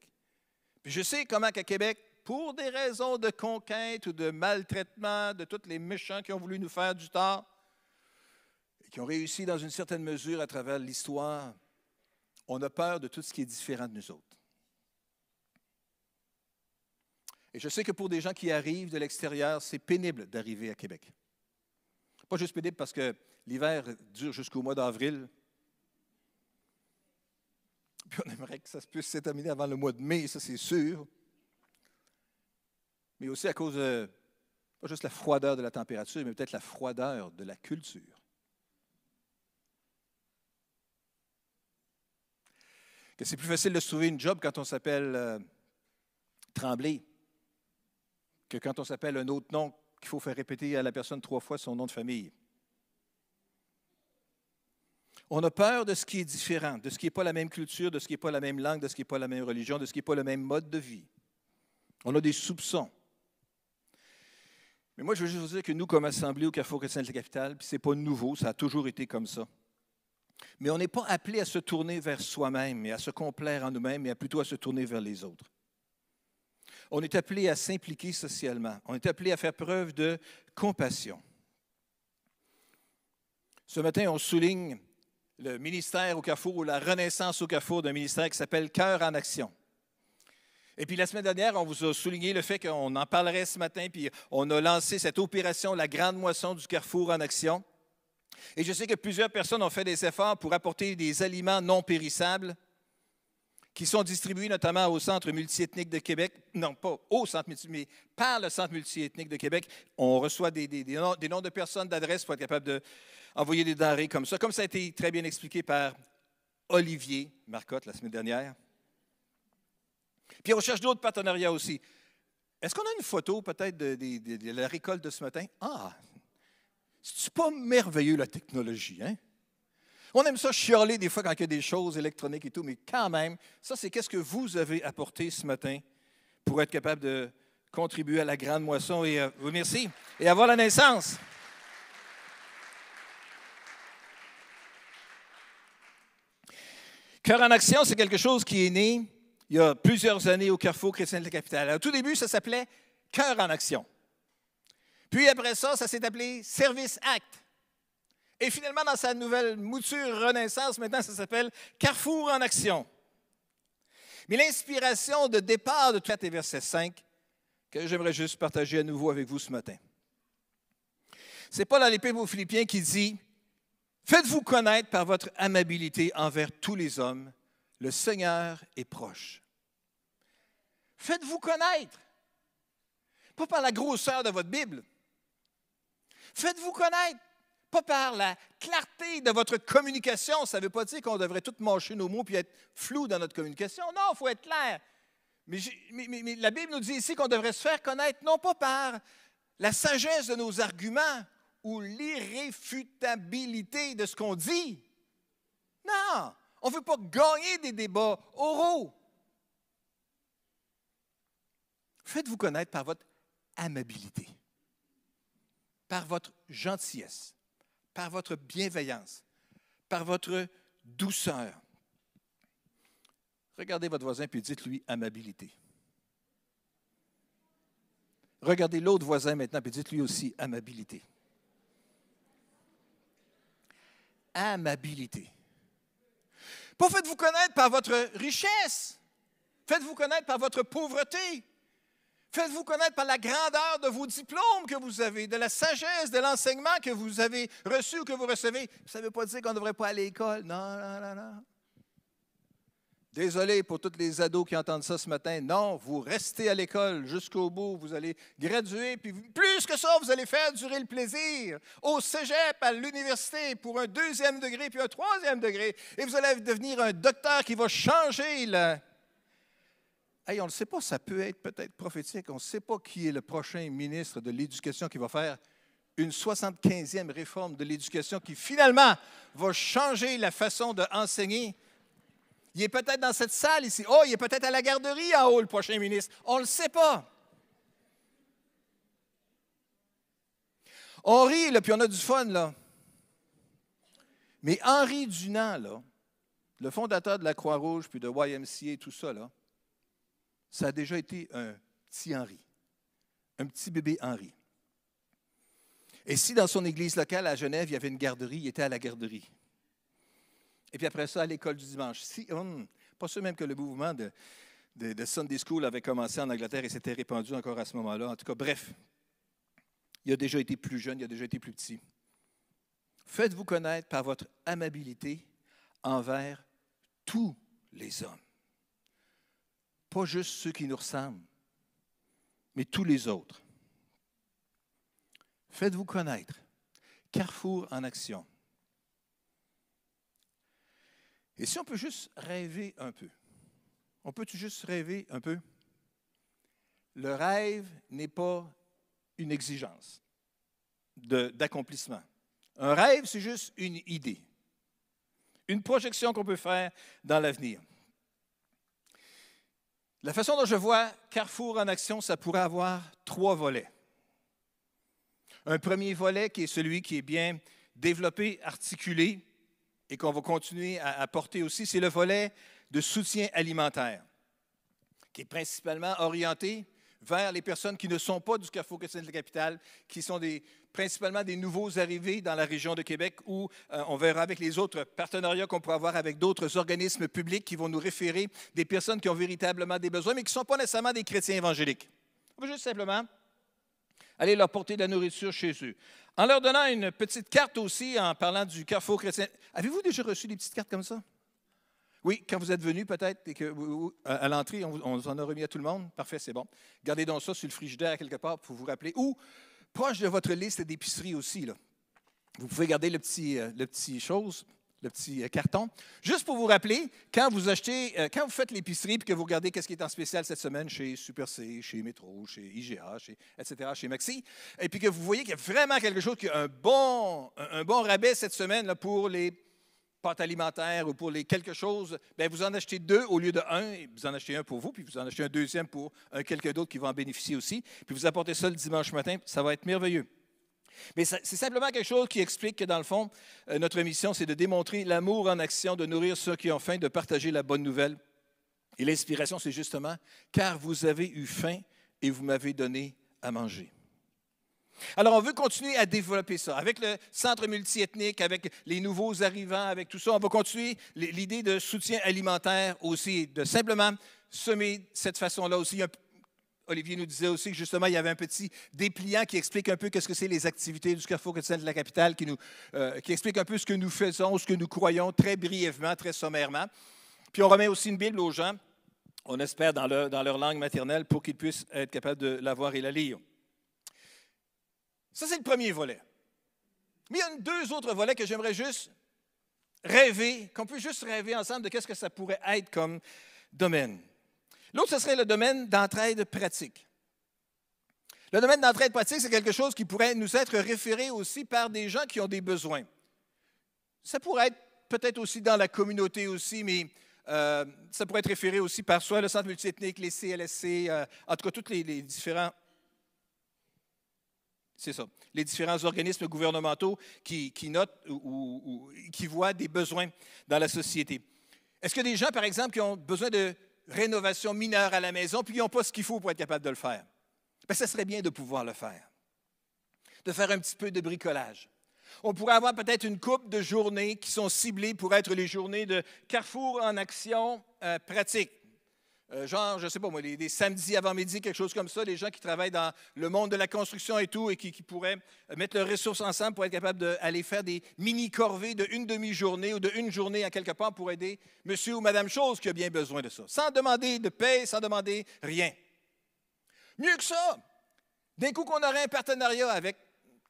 Puis je sais comment qu'à Québec, pour des raisons de conquête ou de maltraitement de tous les méchants qui ont voulu nous faire du tort, et qui ont réussi dans une certaine mesure à travers l'histoire, on a peur de tout ce qui est différent de nous autres. Et je sais que pour des gens qui arrivent de l'extérieur, c'est pénible d'arriver à Québec. Pas juste pénible parce que l'hiver dure jusqu'au mois d'avril. Puis on aimerait que ça puisse se terminer avant le mois de mai, ça c'est sûr. Mais aussi à cause de, pas juste la froideur de la température, mais peut-être la froideur de la culture. Que c'est plus facile de se trouver une job quand on s'appelle euh, Tremblay que quand on s'appelle un autre nom qu'il faut faire répéter à la personne trois fois son nom de famille. On a peur de ce qui est différent, de ce qui n'est pas la même culture, de ce qui n'est pas la même langue, de ce qui n'est pas la même religion, de ce qui n'est pas le même mode de vie. On a des soupçons. Mais moi, je veux juste vous dire que nous, comme Assemblée au Carrefour chrétien de la capitale, ce n'est pas nouveau, ça a toujours été comme ça. Mais on n'est pas appelé à se tourner vers soi-même et à se complaire en nous-mêmes, mais plutôt à se tourner vers les autres. On est appelé à s'impliquer socialement. On est appelé à faire preuve de compassion. Ce matin, on souligne le ministère au Carrefour ou la renaissance au Carrefour d'un ministère qui s'appelle Cœur en action. Et puis la semaine dernière, on vous a souligné le fait qu'on en parlerait ce matin, puis on a lancé cette opération, la grande moisson du Carrefour en action. Et je sais que plusieurs personnes ont fait des efforts pour apporter des aliments non périssables qui sont distribués notamment au Centre multiethnique de Québec. Non, pas au Centre multiethnique, mais par le Centre multiethnique de Québec. On reçoit des, noms, des noms, de personnes, d'adresses pour être capable d'envoyer des denrées comme ça, comme ça a été très bien expliqué par Olivier Marcotte la semaine dernière. Puis on cherche d'autres partenariats aussi. Est-ce qu'on a une photo peut-être de, la récolte de ce matin? Ah, c'est pas merveilleux la technologie, hein? On aime ça chialer des fois quand il y a des choses électroniques et tout, mais quand même, ça, c'est qu'est-ce que vous avez apporté ce matin pour être capable de contribuer à la grande moisson. Et euh, vous merci. Et avoir la naissance. Cœur en action, c'est quelque chose qui est né il y a plusieurs années au Carrefour chrétien de la capitale. Au tout début, ça s'appelait Cœur en action. Puis après ça, ça s'est appelé Service Act. Et finalement, dans sa nouvelle mouture Renaissance, maintenant, ça s'appelle Carrefour en action. Mais l'inspiration de départ de 4 et verset 5, que j'aimerais juste partager à nouveau avec vous ce matin. C'est Paul à l'Épître aux Philippiens qui dit Faites-vous connaître par votre amabilité envers tous les hommes, le Seigneur est proche. Faites-vous connaître. Pas par la grosseur de votre Bible. Faites-vous connaître pas par la clarté de votre communication. Ça ne veut pas dire qu'on devrait tout mâcher nos mots puis être flou dans notre communication. Non, il faut être clair. Mais, mais, la Bible nous dit ici qu'on devrait se faire connaître non pas par la sagesse de nos arguments ou l'irréfutabilité de ce qu'on dit. Non, on ne veut pas gagner des débats oraux. Faites-vous connaître par votre amabilité, par votre gentillesse, par votre bienveillance, par votre douceur. Regardez votre voisin puis dites-lui amabilité. Regardez l'autre voisin maintenant puis dites-lui aussi amabilité. Amabilité. Pas faites-vous connaître par votre richesse. Faites-vous connaître par votre pauvreté. Faites-vous connaître par la grandeur de vos diplômes que vous avez, de la sagesse, de l'enseignement que vous avez reçu ou que vous recevez. Ça ne veut pas dire qu'on ne devrait pas aller à l'école. Non, non, non, non. Désolé pour tous les ados qui entendent ça ce matin. Non, vous restez à l'école jusqu'au bout. Vous allez graduer, puis plus que ça, vous allez faire durer le plaisir. Au cégep, à l'université, pour un deuxième degré, puis un troisième degré. Et vous allez devenir un docteur qui va changer la, On ne sait pas, ça peut être peut-être prophétique. On ne sait pas qui est le prochain ministre de l'Éducation qui va faire une 75e réforme de l'éducation qui finalement va changer la façon d'enseigner. Il est peut-être dans cette salle ici. Oh, il est peut-être à la garderie en haut, le prochain ministre. On ne le sait pas. On rit, là, puis on a du fun, là. Mais Henri Dunant, là, le fondateur de la Croix-Rouge, puis de YMCA tout ça, là, ça a déjà été un petit Henri, un petit bébé Henri. Et si dans son église locale à Genève, il y avait une garderie, il était à la garderie. Et puis après ça, à l'école du dimanche. Si, hum, pas sûr même que le mouvement de, de, Sunday School avait commencé en Angleterre et s'était répandu encore à ce moment-là. En tout cas, bref, il a déjà été plus jeune, il a déjà été plus petit. Faites-vous connaître par votre amabilité envers tous les hommes. Pas juste ceux qui nous ressemblent, mais tous les autres. Faites-vous connaître. Carrefour en action. Et si on peut juste rêver un peu, on peut juste rêver un peu? Le rêve n'est pas une exigence d'accomplissement. Un rêve, c'est juste une idée, une projection qu'on peut faire dans l'avenir. La façon dont je vois Carrefour en action, ça pourrait avoir trois volets. Un premier volet qui est celui qui est bien développé, articulé et qu'on va continuer à apporter aussi, c'est le volet de soutien alimentaire, qui est principalement orienté vers les personnes qui ne sont pas du Carrefour chrétien de la capitale, qui sont principalement des nouveaux arrivés dans la région de Québec, où euh, on verra avec les autres partenariats qu'on pourra avoir avec d'autres organismes publics qui vont nous référer des personnes qui ont véritablement des besoins, mais qui ne sont pas nécessairement des chrétiens évangéliques. On va juste simplement aller leur porter de la nourriture chez eux. En leur donnant une petite carte aussi, en parlant du Carrefour chrétien. Avez-vous déjà reçu des petites cartes comme ça? Oui, quand vous êtes venu peut-être et que à l'entrée, on, on en a remis à tout le monde. Parfait, c'est bon. Gardez donc ça sur le frigidaire quelque part pour vous rappeler. Ou proche de votre liste d'épicerie aussi. Là. Vous pouvez garder le petit, euh, le petit chose, le petit euh, carton. Juste pour vous rappeler, quand vous achetez, euh, quand vous faites l'épicerie et que vous regardez qu'est-ce qui est en spécial cette semaine chez Super C, chez Métro, chez IGA, chez, etc., chez Maxi, et puis que vous voyez qu'il y a vraiment quelque chose qui a un bon, rabais cette semaine pour les pâte alimentaire ou pour les quelque chose, bien, vous en achetez deux au lieu de un, vous en achetez un pour vous, puis vous en achetez un deuxième pour un quelqu'un d'autre qui va en bénéficier aussi, puis vous apportez ça le dimanche matin, ça va être merveilleux. Mais c'est simplement quelque chose qui explique que, dans le fond, euh, notre mission, c'est de démontrer l'amour en action, de nourrir ceux qui ont faim, de partager la bonne nouvelle. Et l'inspiration, c'est justement, car vous avez eu faim et vous m'avez donné à manger. Alors, on veut continuer à développer ça. Avec le centre multiethnique, avec les nouveaux arrivants, avec tout ça, on va continuer l'idée de soutien alimentaire aussi, de simplement semer cette façon-là aussi. Olivier nous disait aussi que justement, il y avait un petit dépliant qui explique un peu qu'est-ce que c'est les activités du Carrefour chrétien de la capitale, qui, nous, euh, qui explique un peu ce que nous faisons, ce que nous croyons, très brièvement, très sommairement. Puis on remet aussi une Bible aux gens, on espère dans dans leur langue maternelle, pour qu'ils puissent être capables de la voir et la lire. Ça, c'est le premier volet. Mais il y a deux autres volets que j'aimerais juste rêver, qu'on peut juste rêver ensemble de qu'est-ce que ça pourrait être comme domaine. L'autre, ce serait le domaine d'entraide pratique. Le domaine d'entraide pratique, c'est quelque chose qui pourrait nous être référé aussi par des gens qui ont des besoins. Ça pourrait être peut-être aussi dans la communauté aussi, mais euh, ça pourrait être référé aussi par soit le centre multiethnique, les CLSC, euh, en tout cas tous les différents c'est ça. Les différents organismes gouvernementaux qui, notent ou, qui voient des besoins dans la société. Est-ce qu'il y a des gens, par exemple, qui ont besoin de rénovation mineure à la maison, puis qui n'ont pas ce qu'il faut pour être capable de le faire? Bien, ça serait bien de pouvoir le faire, de faire un petit peu de bricolage. On pourrait avoir peut-être une coupe de journées qui sont ciblées pour être les journées de Carrefour en action euh, pratique. Euh, genre, je ne sais pas moi, des samedis avant-midi, quelque chose comme ça, les gens qui travaillent dans le monde de la construction et tout, et qui, pourraient mettre leurs ressources ensemble pour être capables d'aller faire des mini-corvées de une demi-journée ou de une journée à quelque part pour aider monsieur ou madame chose qui a bien besoin de ça, sans demander de paix, sans demander rien. Mieux que ça, d'un coup qu'on aurait un partenariat avec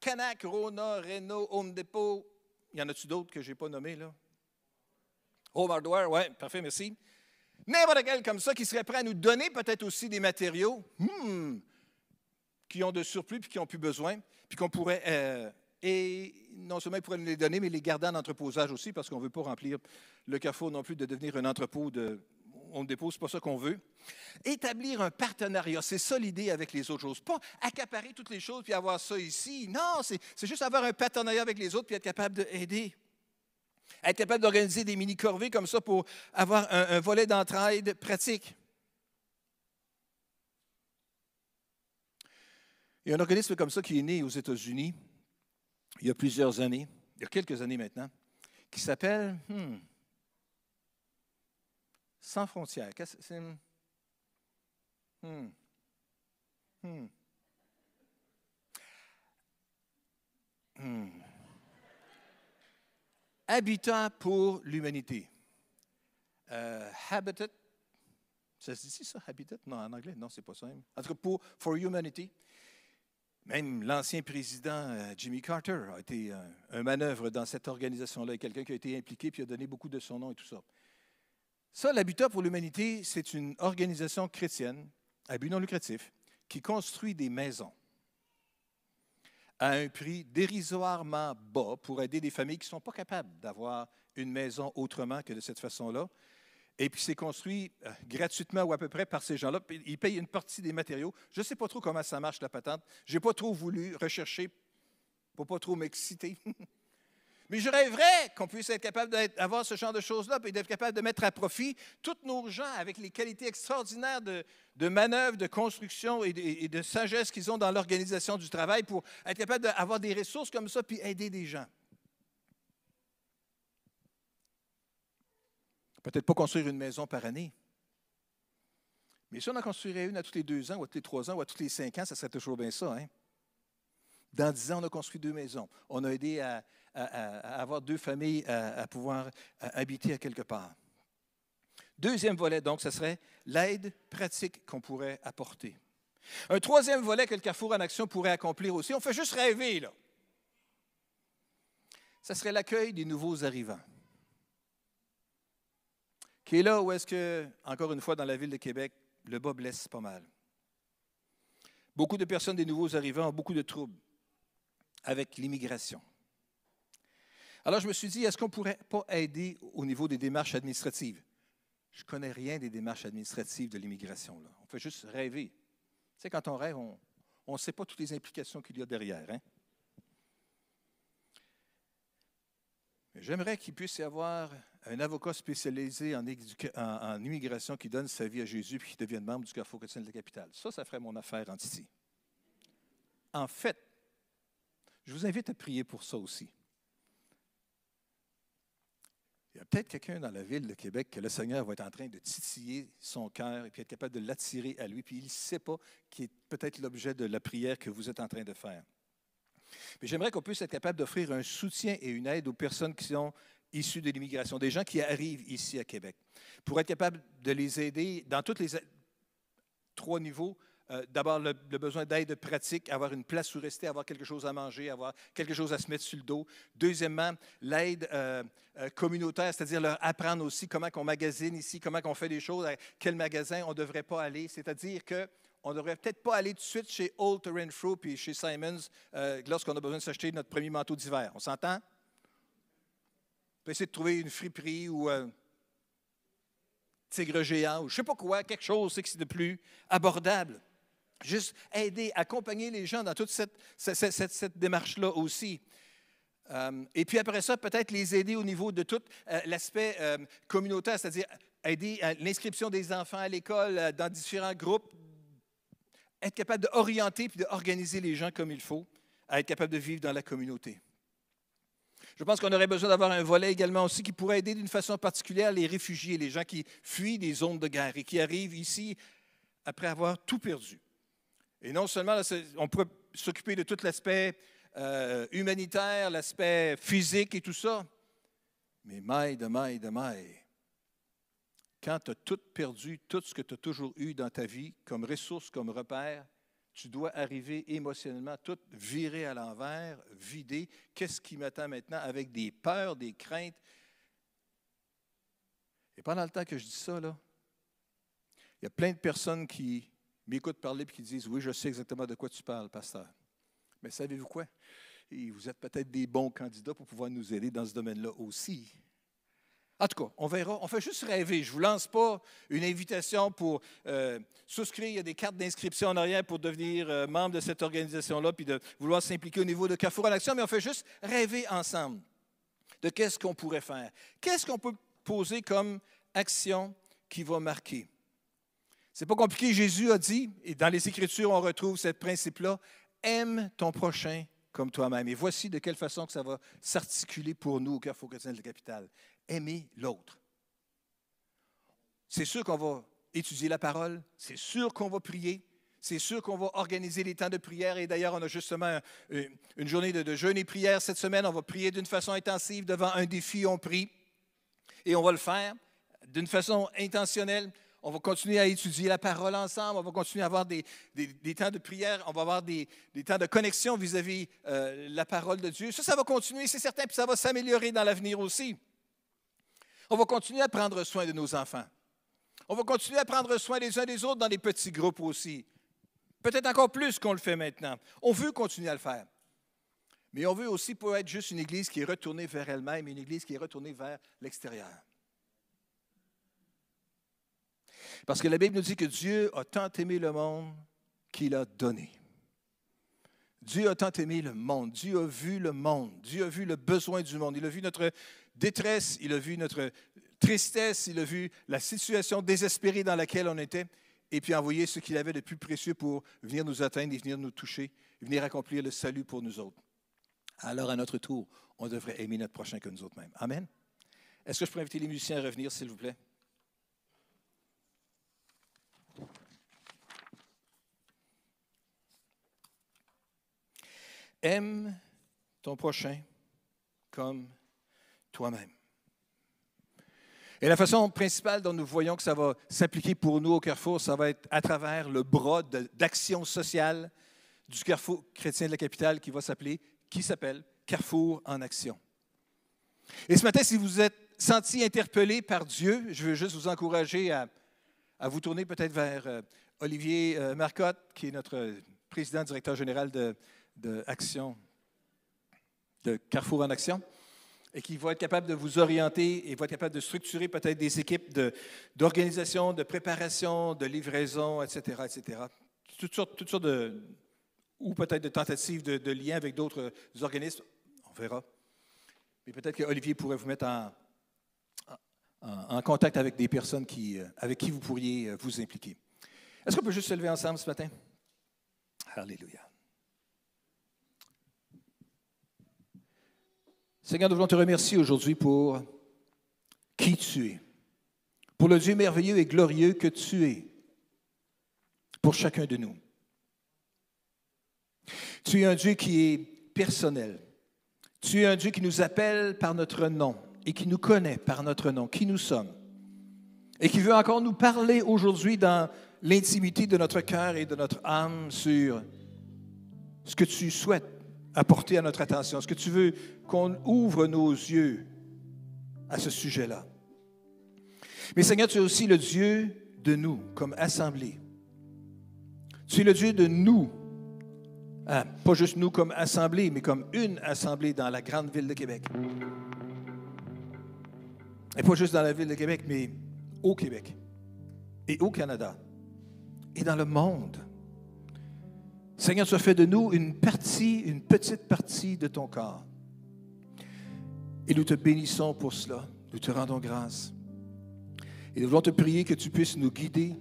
Canac, Rona, Renault, Home Depot, y en a-tu d'autres que je n'ai pas nommés là? Home Hardware, oui, parfait, merci N'importe quel comme ça qui serait prêt à nous donner peut-être aussi des matériaux hmm, qui ont de surplus puis qui n'ont plus besoin, puis qu'on pourrait. Euh, et non seulement ils pourraient nous les donner, mais les garder en entreposage aussi, parce qu'on ne veut pas remplir le carrefour non plus de devenir un entrepôt de. On ne dépose pas ça qu'on veut. Établir un partenariat, c'est ça l'idée avec les autres choses. Pas accaparer toutes les choses puis avoir ça ici. Non, c'est juste avoir un partenariat avec les autres puis être capable d'aider être capable d'organiser des mini-corvées comme ça pour avoir un, volet d'entraide pratique. Il y a un organisme comme ça qui est né aux États-Unis il y a plusieurs années, il y a quelques années maintenant, qui s'appelle hmm, Sans frontières. Hmm, hmm, hmm. Habitat pour l'humanité. Euh, habitat, ça se dit ça, habitat? Non, en anglais, non, c'est pas ça. En tout pour For Humanity. Même l'ancien président euh, Jimmy Carter a été un, manœuvre dans cette organisation-là, quelqu'un qui a été impliqué puis a donné beaucoup de son nom et tout ça. Ça, l'Habitat pour l'humanité, c'est une organisation chrétienne à but non lucratif qui construit des maisons à un prix dérisoirement bas pour aider des familles qui ne sont pas capables d'avoir une maison autrement que de cette façon-là. Et puis c'est construit euh, gratuitement ou à peu près par ces gens-là. Ils payent une partie des matériaux. Je ne sais pas trop comment ça marche la patente. Je n'ai pas trop voulu rechercher pour pas trop m'exciter. Mais je rêverais qu'on puisse être capable d'avoir ce genre de choses-là, et d'être capable de mettre à profit tous nos gens avec les qualités extraordinaires de, de manœuvre, de construction et de, sagesse qu'ils ont dans l'organisation du travail pour être capable d'avoir des ressources comme ça, puis aider des gens. Peut-être pas construire une maison par année. Mais si on en construirait une à tous les deux ans, ou à tous les trois ans, ou à tous les cinq ans, ça serait toujours bien ça. Hein? Dans dix ans, on a construit deux maisons. On a aidé à, avoir deux familles à, pouvoir habiter à quelque part. Deuxième volet, donc, ce serait l'aide pratique qu'on pourrait apporter. Un troisième volet que le Carrefour en Action pourrait accomplir aussi, on fait juste rêver, là. Ce serait l'accueil des nouveaux arrivants. Qui est là où est-ce que, encore une fois, dans la ville de Québec, le bas blesse pas mal. Beaucoup de personnes, des nouveaux arrivants, ont beaucoup de troubles avec l'immigration. Alors, je me suis dit, est-ce qu'on ne pourrait pas aider au niveau des démarches administratives? Je ne connais rien des démarches administratives de l'immigration. On fait juste rêver. Tu sais, quand on rêve, on ne sait pas toutes les implications qu'il y a derrière. Hein? J'aimerais qu'il puisse y avoir un avocat spécialisé en, immigration qui donne sa vie à Jésus et qui devienne membre du Carrefour chrétien de la capitale. Ça, ça ferait mon affaire en Titi. En fait, je vous invite à prier pour ça aussi. Il y a peut-être quelqu'un dans la ville de Québec que le Seigneur va être en train de titiller son cœur et puis être capable de l'attirer à lui, puis il ne sait pas qui est peut-être l'objet de la prière que vous êtes en train de faire. Mais j'aimerais qu'on puisse être capable d'offrir un soutien et une aide aux personnes qui sont issues de l'immigration, des gens qui arrivent ici à Québec, pour être capable de les aider dans tous les trois niveaux euh, d'abord le, besoin d'aide pratique, avoir une place où rester, avoir quelque chose à manger, avoir quelque chose à se mettre sur le dos. Deuxièmement, l'aide euh, euh, communautaire, c'est-à-dire leur apprendre aussi comment on magasine ici, comment on fait des choses, à quel magasin on ne devrait pas aller. C'est-à-dire qu'on ne devrait peut-être pas aller tout de suite chez Old Renfrew puis chez Simons lorsqu'on a besoin de s'acheter notre premier manteau d'hiver. On s'entend? On peut essayer de trouver une friperie ou un tigre géant ou je ne sais pas quoi, quelque chose qui est de plus abordable. Juste aider, accompagner les gens dans toute cette, démarche-là aussi. Euh, et puis après ça, peut-être les aider au niveau de tout euh, l'aspect euh, communautaire, c'est-à-dire aider l'inscription des enfants à l'école dans différents groupes, être capable d'orienter puis d'organiser les gens comme il faut, à être capable de vivre dans la communauté. Je pense qu'on aurait besoin d'avoir un volet également aussi qui pourrait aider d'une façon particulière les réfugiés, les gens qui fuient des zones de guerre et qui arrivent ici après avoir tout perdu. Et non seulement, on pourrait s'occuper de tout l'aspect euh, humanitaire, l'aspect physique et tout ça, mais maille de maille de maille. Quand tu as tout perdu, tout ce que tu as toujours eu dans ta vie, comme ressource, comme repère, tu dois arriver émotionnellement, tout virer à l'envers, vider. Qu'est-ce qui m'attend maintenant avec des peurs, des craintes? Et pendant le temps que je dis ça, là, il y a plein de personnes qui m'écoutent parler et qui disent Oui, je sais exactement de quoi tu parles, pasteur. Mais savez-vous quoi? vous êtes peut-être des bons candidats pour pouvoir nous aider dans ce domaine-là aussi. En tout cas, on verra. On fait juste rêver. Je ne vous lance pas une invitation pour euh, souscrire. Il y a des cartes d'inscription en arrière pour devenir euh, membre de cette organisation-là puis de vouloir s'impliquer au niveau de Carrefour en Action, mais on fait juste rêver ensemble de qu'est-ce qu'on pourrait faire. Qu'est-ce qu'on peut poser comme action qui va marquer? C'est pas compliqué. Jésus a dit, et dans les Écritures, on retrouve ce principe-là aime ton prochain comme toi-même. Et voici de quelle façon que ça va s'articuler pour nous au Carrefour chrétien de la capitale. Aimer l'autre. C'est sûr qu'on va étudier la parole, c'est sûr qu'on va prier, c'est sûr qu'on va organiser les temps de prière. Et d'ailleurs, on a justement une journée de, de jeûne et prière cette semaine. On va prier d'une façon intensive devant un défi, on prie. Et on va le faire d'une façon intentionnelle on va continuer à étudier la parole ensemble, on va continuer à avoir des, temps de prière, on va avoir des, temps de connexion vis-à-vis euh, la parole de Dieu. Ça, ça va continuer, c'est certain, puis ça va s'améliorer dans l'avenir aussi. On va continuer à prendre soin de nos enfants. On va continuer à prendre soin les uns des autres dans des petits groupes aussi. Peut-être encore plus qu'on le fait maintenant. On veut continuer à le faire. Mais on veut aussi pas être juste une Église qui est retournée vers elle-même, une Église qui est retournée vers l'extérieur. Parce que la Bible nous dit que Dieu a tant aimé le monde qu'il a donné. Dieu a tant aimé le monde. Dieu a vu le monde. Dieu a vu le besoin du monde. Il a vu notre détresse. Il a vu notre tristesse. Il a vu la situation désespérée dans laquelle on était. Et puis envoyé ce qu'il avait de plus précieux pour venir nous atteindre et venir nous toucher, venir accomplir le salut pour nous autres. Alors, à notre tour, on devrait aimer notre prochain que nous autres mêmes. Amen. Est-ce que je peux inviter les musiciens à revenir, s'il vous plaît? Aime ton prochain comme toi-même. Et la façon principale dont nous voyons que ça va s'appliquer pour nous au Carrefour, ça va être à travers le bras d'action sociale du Carrefour chrétien de la capitale qui va s'appeler, qui s'appelle Carrefour en action. Et ce matin, si vous êtes senti interpellé par Dieu, je veux juste vous encourager à, vous tourner peut-être vers euh, Olivier euh, Marcotte, qui est notre président directeur général de, de Action, de Carrefour en Action, et qui va être capable de vous orienter et va être capable de structurer peut-être des équipes d'organisation, de, préparation, de livraison, etc., etc. Toutes sortes, toutes sortes de, ou peut-être de tentatives de, de lien avec d'autres organismes, on verra. Mais peut-être que Olivier pourrait vous mettre en, en, contact avec des personnes qui, euh, avec qui vous pourriez euh, vous impliquer. Est-ce qu'on peut juste se lever ensemble ce matin? Alléluia. Seigneur, nous voulons te remercier aujourd'hui pour qui tu es, pour le Dieu merveilleux et glorieux que tu es pour chacun de nous. Tu es un Dieu qui est personnel. Tu es un Dieu qui nous appelle par notre nom et qui nous connaît par notre nom, qui nous sommes, et qui veut encore nous parler aujourd'hui dans l'intimité de notre cœur et de notre âme sur ce que tu souhaites apporter à notre attention? Est-ce que tu veux qu'on ouvre nos yeux à ce sujet-là? Mais Seigneur, tu es aussi le Dieu de nous, comme assemblée. Tu es le Dieu de nous, hein, pas juste nous comme assemblée, mais comme une assemblée dans la grande ville de Québec. Et pas juste dans la ville de Québec, mais au Québec et au Canada et dans le monde. Seigneur, tu as fait de nous une partie, une petite partie de ton corps. Et nous te bénissons pour cela. Nous te rendons grâce. Et nous voulons te prier que tu puisses nous guider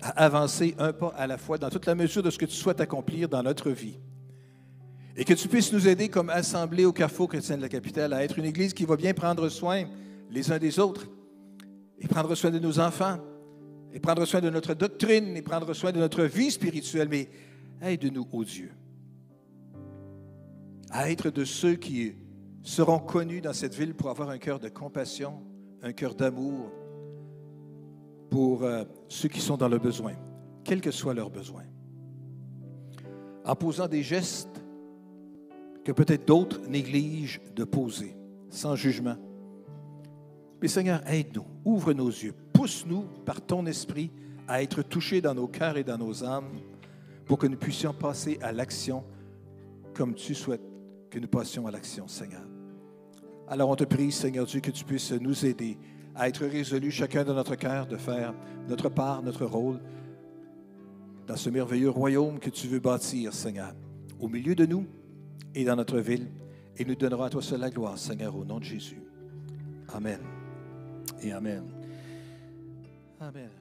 à avancer un pas à la fois dans toute la mesure de ce que tu souhaites accomplir dans notre vie. Et que tu puisses nous aider comme assemblée au Carrefour chrétien de la capitale à être une Église qui va bien prendre soin les uns des autres et prendre soin de nos enfants et prendre soin de notre doctrine et prendre soin de notre vie spirituelle, aide-nous, ô Dieu, à être de ceux qui seront connus dans cette ville pour avoir un cœur de compassion, un cœur d'amour pour euh, ceux qui sont dans le besoin, quel que soit leur besoin. En posant des gestes que peut-être d'autres négligent de poser, sans jugement. Mais Seigneur, aide-nous, ouvre nos yeux, pousse-nous par ton esprit à être touchés dans nos cœurs et dans nos âmes pour que nous puissions passer à l'action comme tu souhaites que nous passions à l'action, Seigneur. Alors on te prie, Seigneur Dieu, que tu puisses nous aider à être résolus chacun de notre cœur de faire notre part, notre rôle dans ce merveilleux royaume que tu veux bâtir, Seigneur, au milieu de nous et dans notre ville. Et nous donnerons à toi seul la gloire, Seigneur, au nom de Jésus. Amen. Et Amen. Amen.